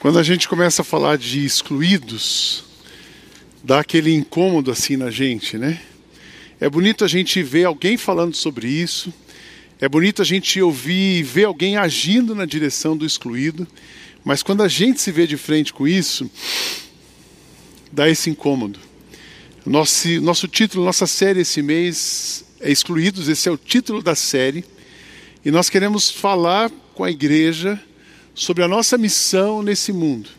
Quando a gente começa a falar de excluídos, dá aquele incômodo assim na gente, né? É bonito a gente ver alguém falando sobre isso, é bonito a gente ouvir e ver alguém agindo na direção do excluído, mas quando a gente se vê de frente com isso, dá esse incômodo. Nosso, nosso título, nossa série esse mês é Excluídos, esse é o título da série, e nós queremos falar com a igreja sobre a nossa missão nesse mundo.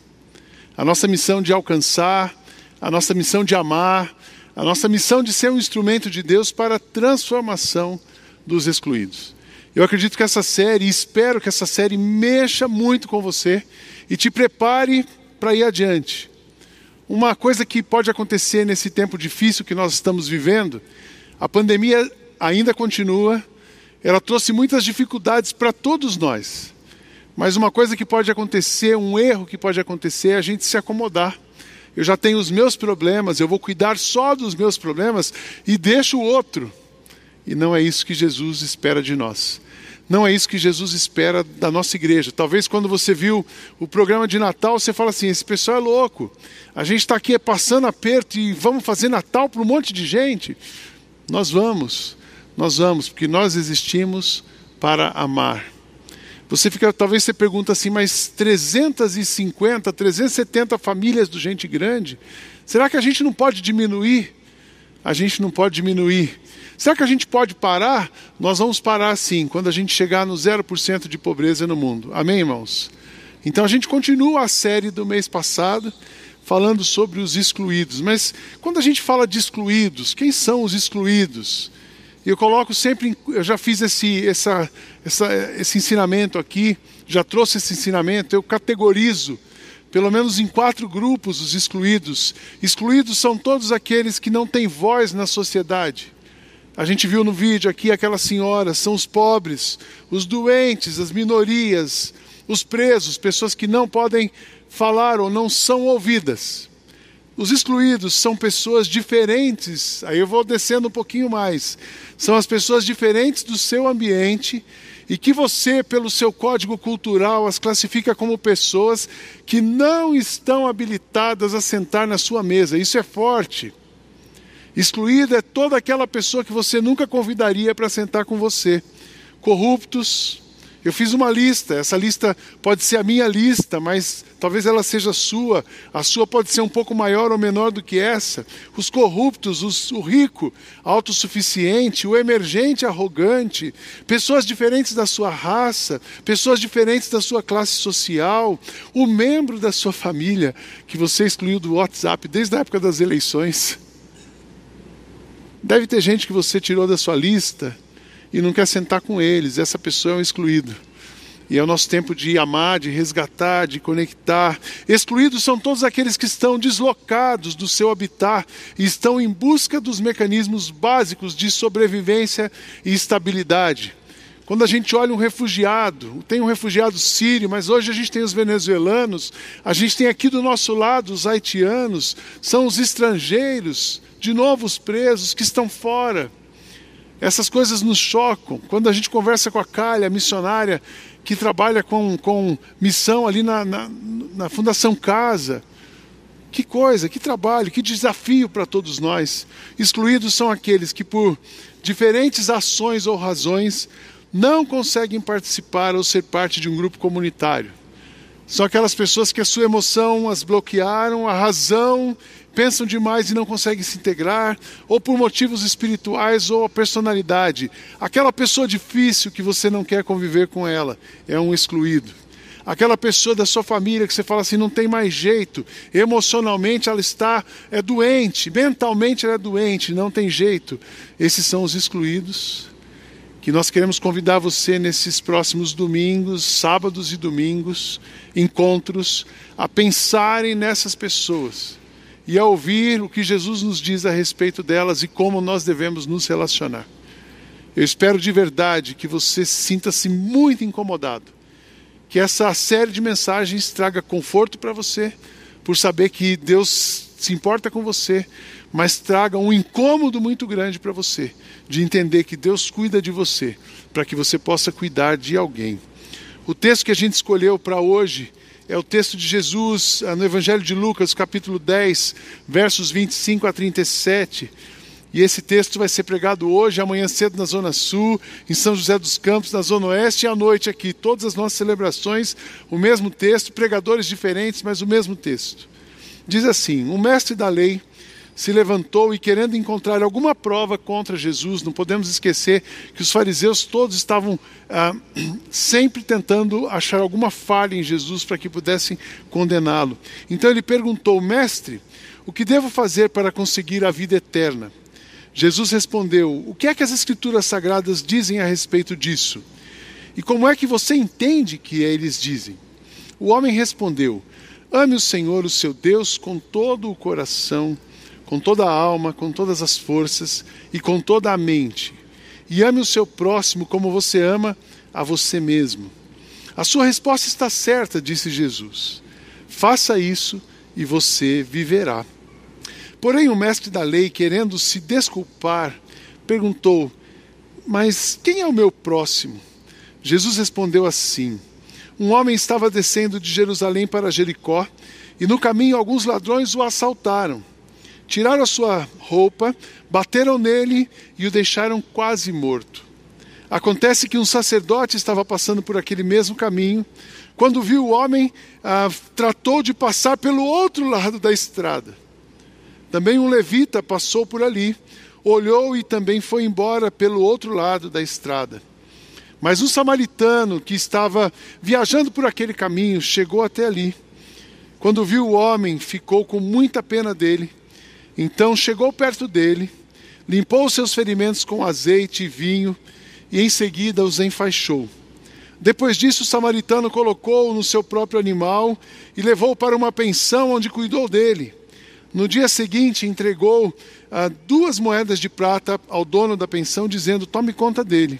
A nossa missão de alcançar, a nossa missão de amar, a nossa missão de ser um instrumento de Deus para a transformação dos excluídos. Eu acredito que essa série, espero que essa série mexa muito com você e te prepare para ir adiante. Uma coisa que pode acontecer nesse tempo difícil que nós estamos vivendo, a pandemia ainda continua, ela trouxe muitas dificuldades para todos nós. Mas uma coisa que pode acontecer, um erro que pode acontecer, é a gente se acomodar. Eu já tenho os meus problemas, eu vou cuidar só dos meus problemas e deixo o outro. E não é isso que Jesus espera de nós. Não é isso que Jesus espera da nossa igreja. Talvez quando você viu o programa de Natal, você fala assim: esse pessoal é louco. A gente está aqui passando aperto e vamos fazer Natal para um monte de gente. Nós vamos, nós vamos, porque nós existimos para amar. Você fica, talvez você pergunta assim, mas 350, 370 famílias do gente grande, será que a gente não pode diminuir? A gente não pode diminuir. Será que a gente pode parar? Nós vamos parar sim, quando a gente chegar no 0% de pobreza no mundo. Amém, irmãos? Então a gente continua a série do mês passado, falando sobre os excluídos. Mas quando a gente fala de excluídos, quem são os excluídos? Eu coloco sempre, eu já fiz esse, essa, essa, esse ensinamento aqui, já trouxe esse ensinamento, eu categorizo pelo menos em quatro grupos os excluídos. Excluídos são todos aqueles que não têm voz na sociedade. A gente viu no vídeo aqui aquelas senhoras, são os pobres, os doentes, as minorias, os presos, pessoas que não podem falar ou não são ouvidas. Os excluídos são pessoas diferentes, aí eu vou descendo um pouquinho mais. São as pessoas diferentes do seu ambiente e que você, pelo seu código cultural, as classifica como pessoas que não estão habilitadas a sentar na sua mesa. Isso é forte. Excluída é toda aquela pessoa que você nunca convidaria para sentar com você. Corruptos, eu fiz uma lista, essa lista pode ser a minha lista, mas talvez ela seja sua. A sua pode ser um pouco maior ou menor do que essa. Os corruptos, os, o rico, autossuficiente, o emergente, arrogante, pessoas diferentes da sua raça, pessoas diferentes da sua classe social, o membro da sua família que você excluiu do WhatsApp desde a época das eleições. Deve ter gente que você tirou da sua lista e não quer sentar com eles. Essa pessoa é um excluído. E é o nosso tempo de amar, de resgatar, de conectar. Excluídos são todos aqueles que estão deslocados do seu habitat e estão em busca dos mecanismos básicos de sobrevivência e estabilidade. Quando a gente olha um refugiado, tem um refugiado sírio, mas hoje a gente tem os venezuelanos, a gente tem aqui do nosso lado os haitianos, são os estrangeiros, de novo os presos que estão fora. Essas coisas nos chocam. Quando a gente conversa com a Calha, missionária, que trabalha com, com missão ali na, na, na Fundação Casa. Que coisa, que trabalho, que desafio para todos nós. Excluídos são aqueles que, por diferentes ações ou razões, não conseguem participar ou ser parte de um grupo comunitário. São aquelas pessoas que a sua emoção as bloquearam, a razão pensam demais e não conseguem se integrar, ou por motivos espirituais ou a personalidade. Aquela pessoa difícil que você não quer conviver com ela é um excluído. Aquela pessoa da sua família que você fala assim, não tem mais jeito, emocionalmente ela está é doente, mentalmente ela é doente, não tem jeito. Esses são os excluídos que nós queremos convidar você nesses próximos domingos, sábados e domingos, encontros, a pensarem nessas pessoas e a ouvir o que Jesus nos diz a respeito delas e como nós devemos nos relacionar. Eu espero de verdade que você sinta-se muito incomodado, que essa série de mensagens traga conforto para você, por saber que Deus se importa com você, mas traga um incômodo muito grande para você, de entender que Deus cuida de você, para que você possa cuidar de alguém. O texto que a gente escolheu para hoje é o texto de Jesus no Evangelho de Lucas, capítulo 10, versos 25 a 37. E esse texto vai ser pregado hoje, amanhã cedo na Zona Sul, em São José dos Campos, na Zona Oeste, e à noite aqui. Todas as nossas celebrações, o mesmo texto, pregadores diferentes, mas o mesmo texto. Diz assim: Um mestre da lei se levantou e, querendo encontrar alguma prova contra Jesus, não podemos esquecer que os fariseus todos estavam ah, sempre tentando achar alguma falha em Jesus para que pudessem condená-lo. Então ele perguntou: Mestre, o que devo fazer para conseguir a vida eterna? Jesus respondeu: O que é que as Escrituras Sagradas dizem a respeito disso? E como é que você entende que eles dizem? O homem respondeu: Ame o Senhor, o seu Deus, com todo o coração, com toda a alma, com todas as forças e com toda a mente. E ame o seu próximo como você ama a você mesmo. A sua resposta está certa, disse Jesus. Faça isso e você viverá. Porém, o mestre da lei, querendo se desculpar, perguntou: Mas quem é o meu próximo? Jesus respondeu assim: Um homem estava descendo de Jerusalém para Jericó, e no caminho alguns ladrões o assaltaram. Tiraram a sua roupa, bateram nele e o deixaram quase morto. Acontece que um sacerdote estava passando por aquele mesmo caminho. Quando viu o homem, ah, tratou de passar pelo outro lado da estrada. Também um levita passou por ali, olhou e também foi embora pelo outro lado da estrada. Mas um samaritano que estava viajando por aquele caminho chegou até ali. Quando viu o homem, ficou com muita pena dele. Então chegou perto dele, limpou os seus ferimentos com azeite e vinho e em seguida os enfaixou. Depois disso, o samaritano colocou-o no seu próprio animal e levou-o para uma pensão onde cuidou dele. No dia seguinte, entregou ah, duas moedas de prata ao dono da pensão, dizendo: Tome conta dele.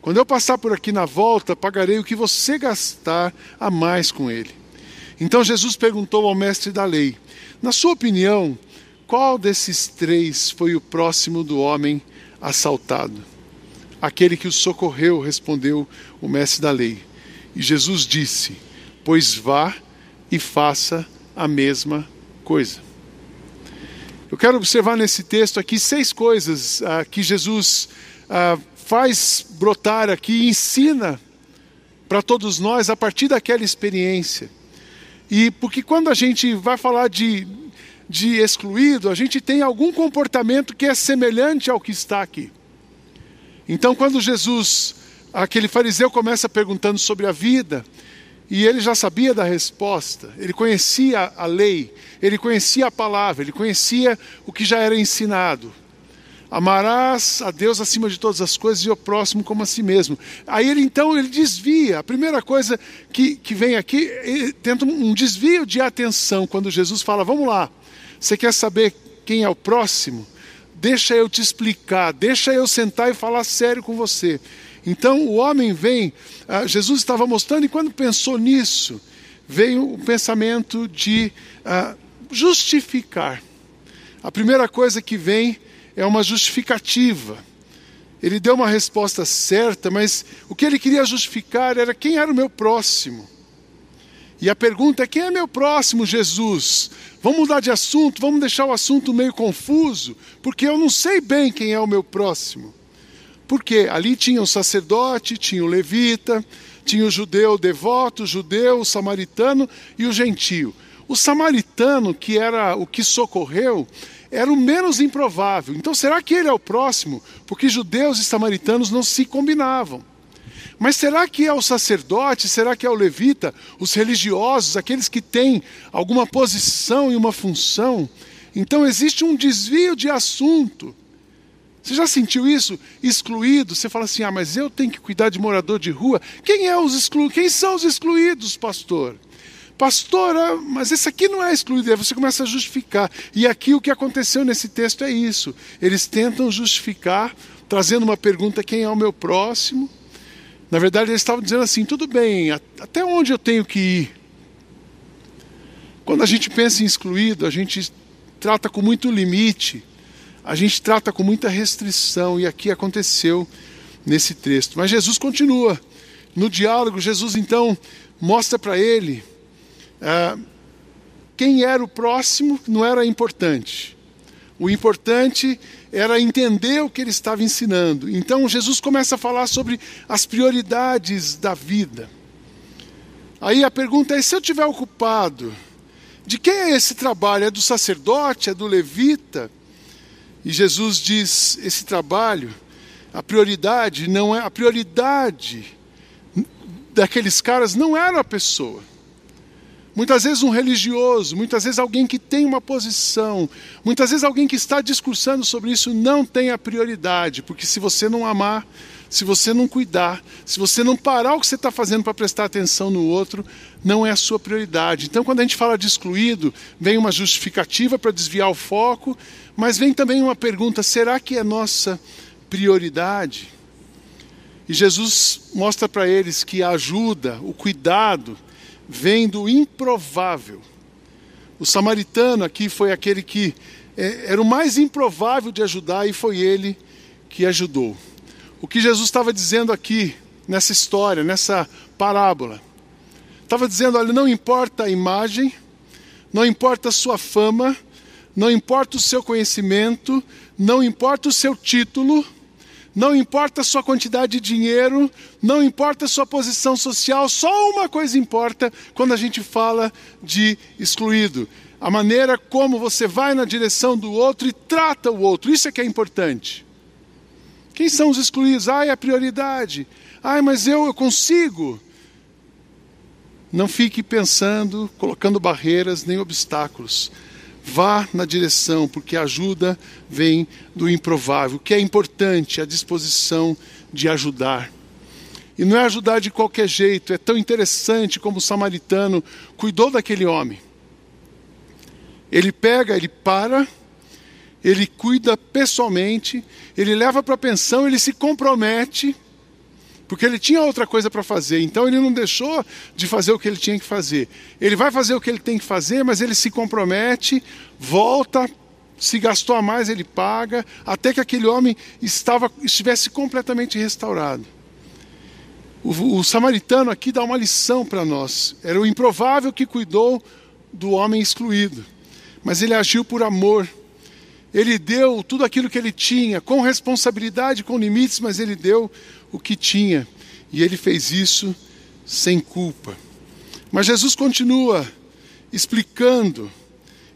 Quando eu passar por aqui na volta, pagarei o que você gastar a mais com ele. Então Jesus perguntou ao mestre da lei: Na sua opinião, qual desses três foi o próximo do homem assaltado? Aquele que o socorreu, respondeu o mestre da lei. E Jesus disse: Pois vá e faça a mesma coisa. Eu quero observar nesse texto aqui seis coisas ah, que Jesus ah, faz brotar aqui ensina para todos nós a partir daquela experiência. E porque quando a gente vai falar de, de excluído, a gente tem algum comportamento que é semelhante ao que está aqui. Então, quando Jesus, aquele fariseu, começa perguntando sobre a vida, e ele já sabia da resposta, ele conhecia a lei, ele conhecia a palavra, ele conhecia o que já era ensinado. Amarás a Deus acima de todas as coisas e o próximo como a si mesmo. Aí ele então ele desvia. A primeira coisa que, que vem aqui, tenta um desvio de atenção quando Jesus fala: Vamos lá, você quer saber quem é o próximo? Deixa eu te explicar, deixa eu sentar e falar sério com você. Então o homem vem, ah, Jesus estava mostrando, e quando pensou nisso, veio o pensamento de ah, justificar. A primeira coisa que vem é uma justificativa. Ele deu uma resposta certa, mas o que ele queria justificar era quem era o meu próximo. E a pergunta é: quem é meu próximo, Jesus? Vamos mudar de assunto, vamos deixar o assunto meio confuso, porque eu não sei bem quem é o meu próximo. Porque ali tinha o sacerdote, tinha o levita, tinha o judeu devoto, o judeu, o samaritano e o gentio. O samaritano, que era o que socorreu, era o menos improvável. Então, será que ele é o próximo? Porque judeus e samaritanos não se combinavam. Mas será que é o sacerdote? Será que é o levita? Os religiosos, aqueles que têm alguma posição e uma função? Então, existe um desvio de assunto. Você já sentiu isso? Excluído? Você fala assim: ah, mas eu tenho que cuidar de morador de rua. Quem é os excluídos? Quem são os excluídos, pastor? Pastor, ah, mas esse aqui não é excluído. Aí você começa a justificar. E aqui o que aconteceu nesse texto é isso. Eles tentam justificar, trazendo uma pergunta: quem é o meu próximo? Na verdade, eles estavam dizendo assim: tudo bem, até onde eu tenho que ir? Quando a gente pensa em excluído, a gente trata com muito limite a gente trata com muita restrição, e aqui aconteceu nesse texto. Mas Jesus continua. No diálogo, Jesus então mostra para ele Ah, quem era o próximo não era importante. O importante era entender o que ele estava ensinando. Então Jesus começa a falar sobre as prioridades da vida. Aí a pergunta é: se eu estiver ocupado, de quem é esse trabalho? É do sacerdote? É do levita? E Jesus diz: esse trabalho, a prioridade não é a prioridade daqueles caras não era a pessoa. Muitas vezes um religioso, muitas vezes alguém que tem uma posição, muitas vezes alguém que está discursando sobre isso não tem a prioridade, porque se você não amar, se você não cuidar, se você não parar o que você está fazendo para prestar atenção no outro, não é a sua prioridade. Então, quando a gente fala de excluído, vem uma justificativa para desviar o foco, mas vem também uma pergunta: será que é nossa prioridade? E Jesus mostra para eles que a ajuda, o cuidado, vem do improvável. O samaritano aqui foi aquele que é, era o mais improvável de ajudar e foi ele que ajudou. O que Jesus estava dizendo aqui, nessa história, nessa parábola, estava dizendo: olha, não importa a imagem, não importa a sua fama, não importa o seu conhecimento, não importa o seu título, não importa a sua quantidade de dinheiro, não importa a sua posição social, só uma coisa importa quando a gente fala de excluído: a maneira como você vai na direção do outro e trata o outro. Isso é que é importante. Quem são os excluídos? Ai, a prioridade. Ai, mas eu, eu consigo. Não fique pensando, colocando barreiras nem obstáculos. Vá na direção, porque a ajuda vem do improvável. O que é importante, a disposição de ajudar. E não é ajudar de qualquer jeito, é tão interessante como o samaritano cuidou daquele homem. Ele pega, ele para, ele cuida pessoalmente, ele leva para a pensão, ele se compromete porque ele tinha outra coisa para fazer, então ele não deixou de fazer o que ele tinha que fazer. Ele vai fazer o que ele tem que fazer, mas ele se compromete, volta, se gastou a mais, ele paga, até que aquele homem estava, estivesse completamente restaurado. O, o samaritano aqui dá uma lição para nós. Era o improvável que cuidou do homem excluído, mas ele agiu por amor. Ele deu tudo aquilo que ele tinha, com responsabilidade, com limites, mas ele deu o que tinha. E ele fez isso sem culpa. Mas Jesus continua explicando.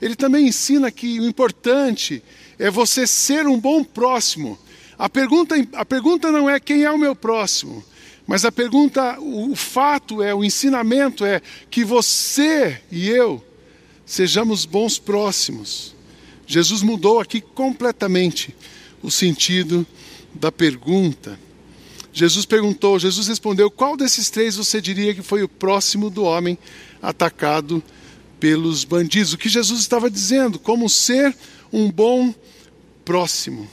Ele também ensina que o importante é você ser um bom próximo. A pergunta, a pergunta não é quem é o meu próximo, mas a pergunta, o, o fato é, o ensinamento é que você e eu sejamos bons próximos. Jesus mudou aqui completamente o sentido da pergunta. Jesus perguntou, Jesus respondeu: Qual desses três você diria que foi o próximo do homem atacado pelos bandidos? O que Jesus estava dizendo? Como ser um bom próximo.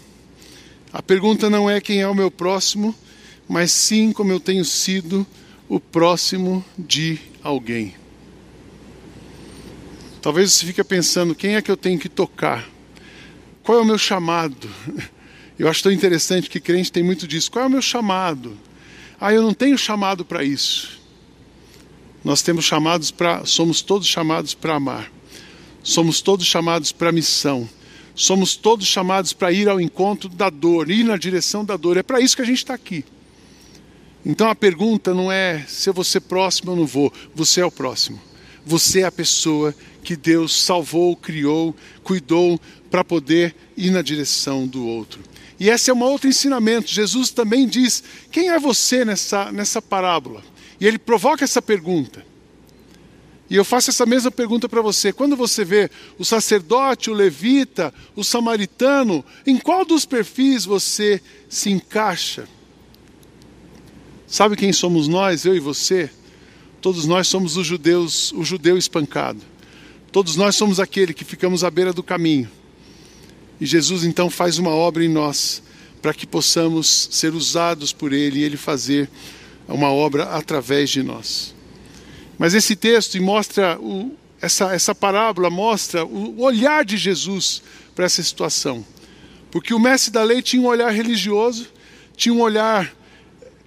A pergunta não é quem é o meu próximo, mas sim como eu tenho sido o próximo de alguém. Talvez você fique pensando: quem é que eu tenho que tocar? Qual é o meu chamado? Eu acho tão interessante que crente tem muito disso. Qual é o meu chamado? Ah, eu não tenho chamado para isso. Nós temos chamados para, somos todos chamados para amar. Somos todos chamados para missão. Somos todos chamados para ir ao encontro da dor, ir na direção da dor. É para isso que a gente está aqui. Então a pergunta não é se eu vou ser próximo ou não vou. Você é o próximo. Você é a pessoa que Deus salvou, criou, cuidou para poder ir na direção do outro. E esse é um outro ensinamento. Jesus também diz: quem é você nessa, nessa parábola? E ele provoca essa pergunta. E eu faço essa mesma pergunta para você. Quando você vê o sacerdote, o levita, o samaritano, em qual dos perfis você se encaixa? Sabe quem somos nós, eu e você? Todos nós somos os judeus, o judeu espancado. Todos nós somos aquele que ficamos à beira do caminho e Jesus então faz uma obra em nós para que possamos ser usados por Ele e Ele fazer uma obra através de nós. Mas esse texto mostra, o, essa, essa parábola mostra o olhar de Jesus para essa situação. Porque o mestre da lei tinha um olhar religioso, tinha um olhar,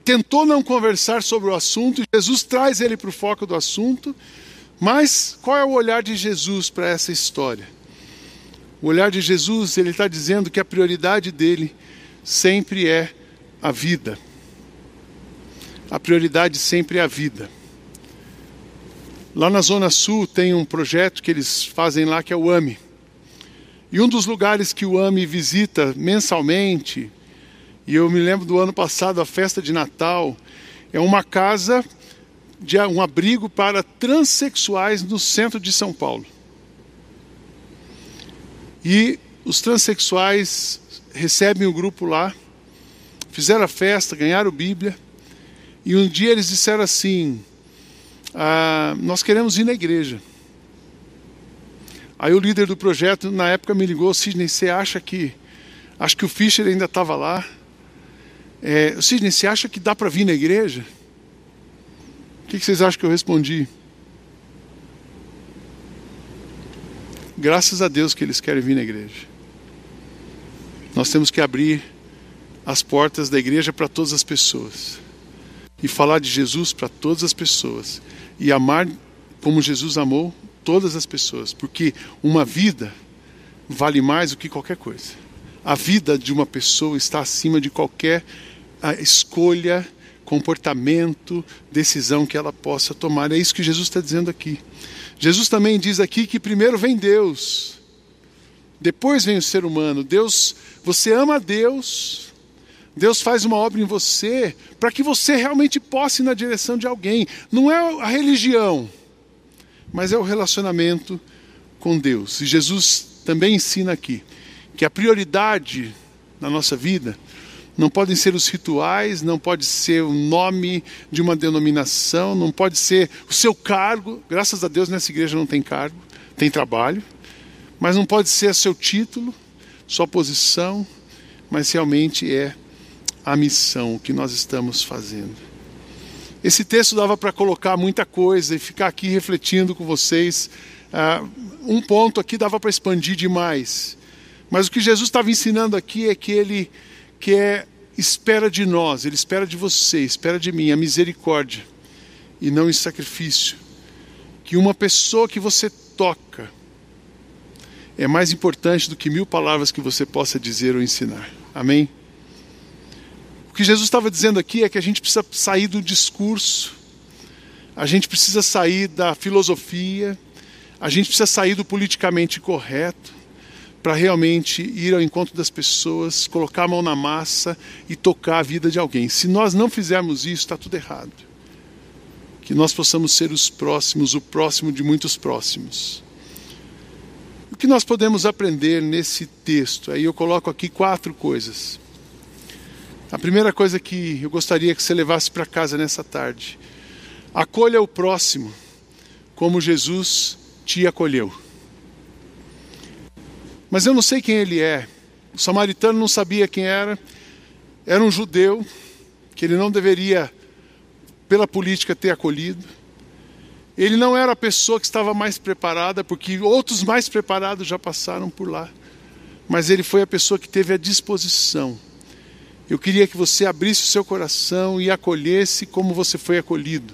tentou não conversar sobre o assunto, Jesus traz ele para o foco do assunto, Mas qual é o olhar de Jesus para essa história? O olhar de Jesus, ele está dizendo que a prioridade dele sempre é a vida. A prioridade sempre é a vida. Lá na Zona Sul tem um projeto que eles fazem lá que é o AMI. E um dos lugares que o AMI visita mensalmente, e eu me lembro do ano passado, a festa de Natal, é uma casa de um abrigo para transexuais no centro de São Paulo. E os transexuais recebem o grupo lá, fizeram a festa, ganharam Bíblia, e um dia eles disseram assim: ah, Nós queremos ir na igreja. Aí o líder do projeto, na época, me ligou: Sidney, você acha que. Acho que o Fischer ainda estava lá. É, Sidney, você acha que dá para vir na igreja? O que, que vocês acham que eu respondi? Graças a Deus que eles querem vir na igreja. Nós temos que abrir as portas da igreja para todas as pessoas e falar de Jesus para todas as pessoas e amar como Jesus amou todas as pessoas, porque uma vida vale mais do que qualquer coisa. A vida de uma pessoa está acima de qualquer ah, escolha comportamento, decisão que ela possa tomar. É isso que Jesus está dizendo aqui. Jesus também diz aqui que primeiro vem Deus, depois vem o ser humano. Deus, você ama Deus, Deus faz uma obra em você para que você realmente possa ir na direção de alguém. Não é a religião, mas é o relacionamento com Deus. E Jesus também ensina aqui que a prioridade na nossa vida não podem ser os rituais, não pode ser o nome de uma denominação, não pode ser o seu cargo. Graças a Deus nessa igreja não tem cargo, tem trabalho, mas não pode ser seu título, sua posição, mas realmente é a missão que nós estamos fazendo. Esse texto dava para colocar muita coisa e ficar aqui refletindo com vocês. Uh, um ponto aqui dava para expandir demais. Mas o que Jesus estava ensinando aqui é que ele que é, espera de nós, Ele espera de você, espera de mim a misericórdia e não em sacrifício. Que uma pessoa que você toca é mais importante do que mil palavras que você possa dizer ou ensinar. Amém? O que Jesus estava dizendo aqui é que a gente precisa sair do discurso, a gente precisa sair da filosofia, a gente precisa sair do politicamente correto para realmente ir ao encontro das pessoas, colocar a mão na massa e tocar a vida de alguém. Se nós não fizermos isso, está tudo errado. Que nós possamos ser os próximos, o próximo de muitos próximos. O que nós podemos aprender nesse texto? Aí eu coloco aqui quatro coisas. A primeira coisa que eu gostaria que você levasse para casa nessa tarde: acolha o próximo como Jesus te acolheu. Mas eu não sei quem ele é. O samaritano não sabia quem era. Era um judeu que ele não deveria, pela política, ter acolhido. Ele não era a pessoa que estava mais preparada, porque outros mais preparados já passaram por lá. Mas ele foi a pessoa que teve a disposição. Eu queria que você abrisse o seu coração e acolhesse como você foi acolhido.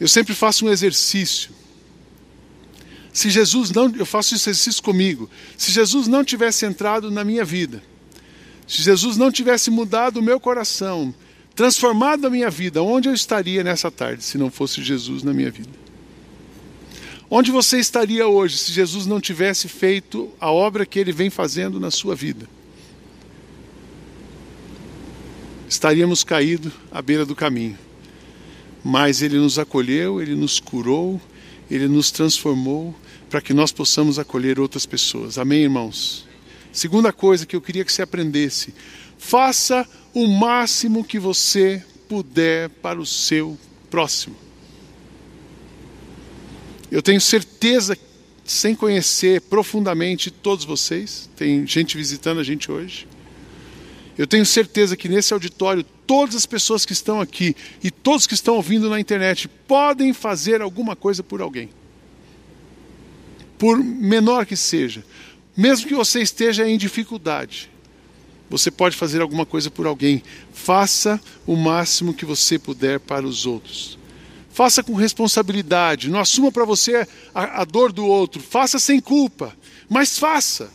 Eu sempre faço um exercício. Se Jesus não, eu faço esse exercício comigo. Se Jesus não tivesse entrado na minha vida, se Jesus não tivesse mudado o meu coração, transformado a minha vida, onde eu estaria nessa tarde se não fosse Jesus na minha vida? Onde você estaria hoje se Jesus não tivesse feito a obra que ele vem fazendo na sua vida? Estaríamos caídos à beira do caminho. Mas ele nos acolheu, ele nos curou, ele nos transformou, para que nós possamos acolher outras pessoas. Amém, irmãos? Segunda coisa que eu queria que você aprendesse: faça o máximo que você puder para o seu próximo. Eu tenho certeza, sem conhecer profundamente todos vocês, tem gente visitando a gente hoje. Eu tenho certeza que nesse auditório, todas as pessoas que estão aqui e todos que estão ouvindo na internet podem fazer alguma coisa por alguém por menor que seja, mesmo que você esteja em dificuldade, você pode fazer alguma coisa por alguém. Faça o máximo que você puder para os outros. faça com responsabilidade, não assuma para você a, a dor do outro, faça sem culpa, mas faça.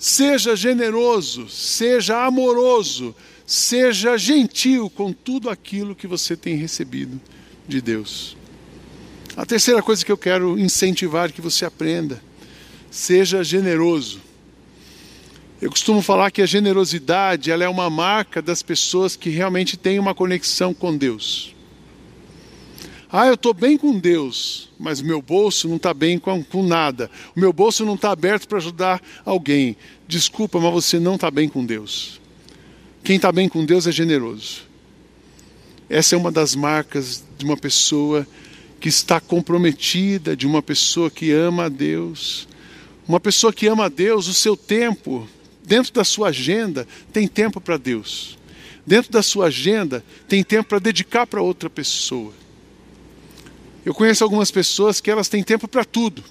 Seja generoso, seja amoroso, seja gentil com tudo aquilo que você tem recebido de Deus. A terceira coisa que eu quero incentivar que você aprenda: seja generoso. Eu costumo falar que a generosidade ela é uma marca das pessoas que realmente têm uma conexão com Deus. Ah, eu estou bem com Deus, mas meu bolso não está bem com, com, nada. O meu bolso não está aberto para ajudar alguém. Desculpa, mas você não está bem com Deus. Quem está bem com Deus é generoso. Essa é uma das marcas de uma pessoa que está comprometida, de uma pessoa que ama a Deus. Uma pessoa que ama a Deus, o seu tempo, dentro da sua agenda, tem tempo para Deus. Dentro da sua agenda, tem tempo para dedicar para outra pessoa. Eu conheço algumas pessoas que elas têm tempo para tudo.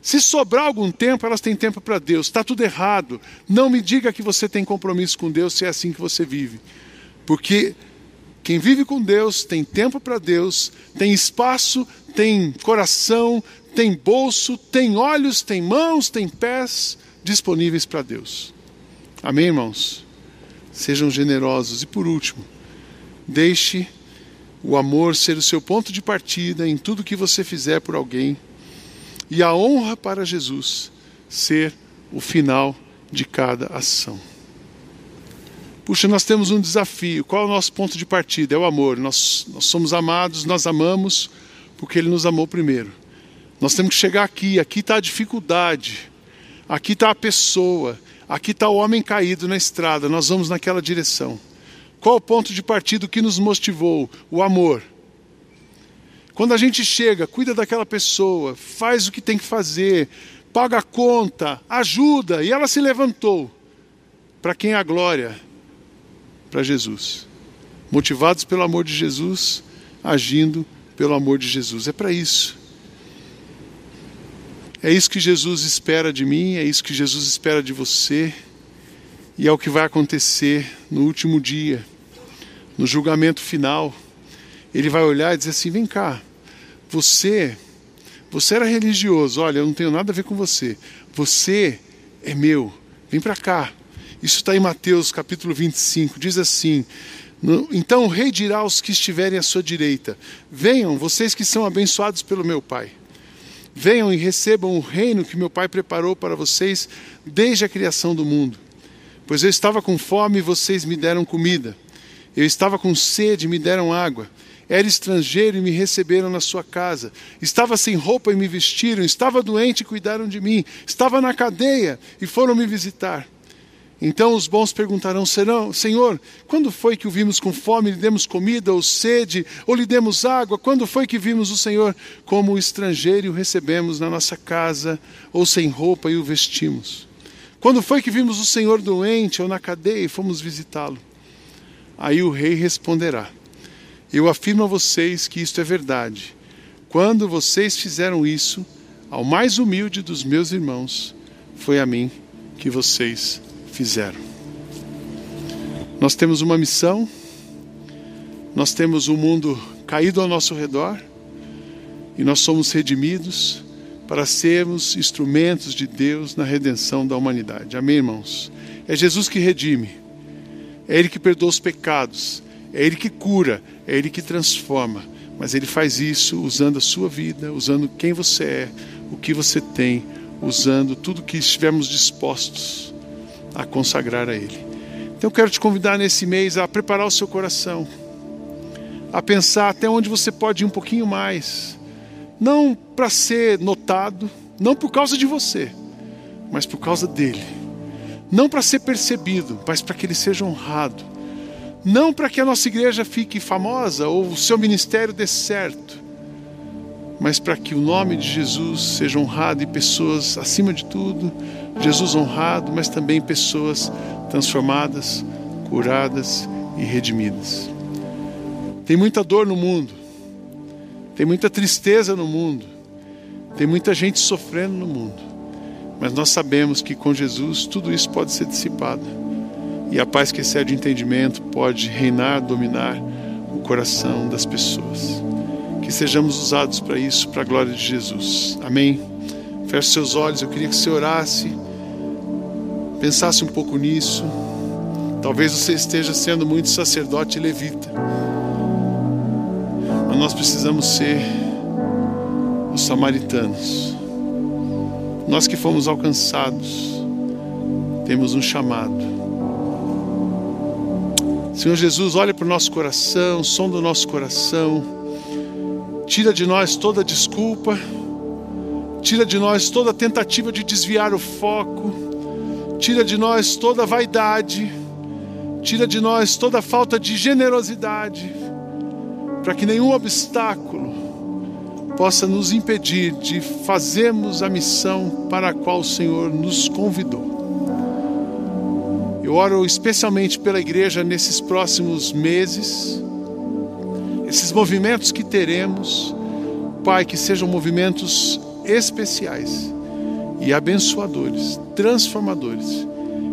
Se sobrar algum tempo, elas têm tempo para Deus. Está tudo errado. Não me diga que você tem compromisso com Deus se é assim que você vive. Porque quem vive com Deus tem tempo para Deus, tem espaço, tem coração, tem bolso, tem olhos, tem mãos, tem pés disponíveis para Deus. Amém, irmãos? Sejam generosos. E por último, deixe o amor ser o seu ponto de partida em tudo que você fizer por alguém, e a honra para Jesus ser o final de cada ação. Puxa, nós temos um desafio. Qual é o nosso ponto de partida? É o amor. Nós, nós somos amados, nós amamos porque Ele nos amou primeiro. Nós temos que chegar aqui. Aqui está a dificuldade. Aqui está a pessoa. Aqui está o homem caído na estrada. Nós vamos naquela direção. Qual o ponto de partida que nos motivou? O amor. Quando a gente chega, cuida daquela pessoa, faz o que tem que fazer, paga a conta, ajuda, e ela se levantou. Para quem é a glória? Para Jesus. Motivados pelo amor de Jesus, agindo pelo amor de Jesus. É para isso. É isso que Jesus espera de mim, é isso que Jesus espera de você, e é o que vai acontecer no último dia no julgamento final, ele vai olhar e dizer assim: vem cá, você, você era religioso, olha, eu não tenho nada a ver com você, você é meu, vem para cá. Isso está em Mateus capítulo 25, diz assim: Então o rei dirá aos que estiverem à sua direita: Venham, vocês que são abençoados pelo meu Pai. Venham e recebam o reino que meu Pai preparou para vocês desde a criação do mundo. Pois eu estava com fome e vocês me deram comida. Eu estava com sede e me deram água. Era estrangeiro e me receberam na sua casa. Estava sem roupa e me vestiram. Estava doente e cuidaram de mim. Estava na cadeia e foram me visitar. Então os bons perguntarão: Serão, Senhor, quando foi que o vimos com fome lhe demos comida ou sede, ou lhe demos água? Quando foi que vimos o Senhor como estrangeiro e o recebemos na nossa casa, ou sem roupa e o vestimos? Quando foi que vimos o Senhor doente ou na cadeia e fomos visitá-lo? Aí o rei responderá: Eu afirmo a vocês que isto é verdade. Quando vocês fizeram isso ao mais humilde dos meus irmãos, foi a mim que vocês fizeram. Nós temos uma missão, nós temos um mundo caído ao nosso redor e nós somos redimidos para sermos instrumentos de Deus na redenção da humanidade. Amém, irmãos? É Jesus que redime. É Ele que perdoa os pecados, é Ele que cura, é Ele que transforma. Mas Ele faz isso usando a sua vida, usando quem você é, o que você tem, usando tudo que estivermos dispostos a consagrar a Ele. Então eu quero te convidar nesse mês a preparar o seu coração, a pensar até onde você pode ir um pouquinho mais, não para ser notado, não por causa de você, mas por causa dele não para ser percebido, mas para que ele seja honrado. Não para que a nossa igreja fique famosa ou o seu ministério dê certo, mas para que o nome de Jesus seja honrado e pessoas, acima de tudo, Jesus honrado, mas também pessoas transformadas, curadas e redimidas. Tem muita dor no mundo, tem muita tristeza no mundo, tem muita gente sofrendo no mundo. Mas nós sabemos que com Jesus tudo isso pode ser dissipado. E a paz que excede entendimento pode reinar, dominar o coração das pessoas. que sejamos usados para isso, para a glória de Jesus. Amém. Feche seus olhos, eu queria que você orasse, pensasse um pouco nisso. Talvez você esteja sendo muito sacerdote e levita, mas nós precisamos ser os samaritanos. Nós que fomos alcançados, temos um chamado. Senhor Jesus, olha para o nosso coração, som do nosso coração, tira de nós toda desculpa, tira de nós toda tentativa de desviar o foco, tira de nós toda vaidade, tira de nós toda falta de generosidade, para que nenhum obstáculo possa nos impedir de fazermos a missão para a qual o Senhor nos convidou. Eu oro especialmente pela igreja nesses próximos meses, esses movimentos que teremos, Pai, que sejam movimentos especiais e abençoadores, transformadores,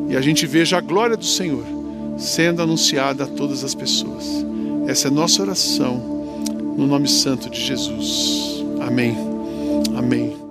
e a gente veja a glória do Senhor sendo anunciada a todas as pessoas. Essa é nossa oração, no nome santo de Jesus. Amém. Amém.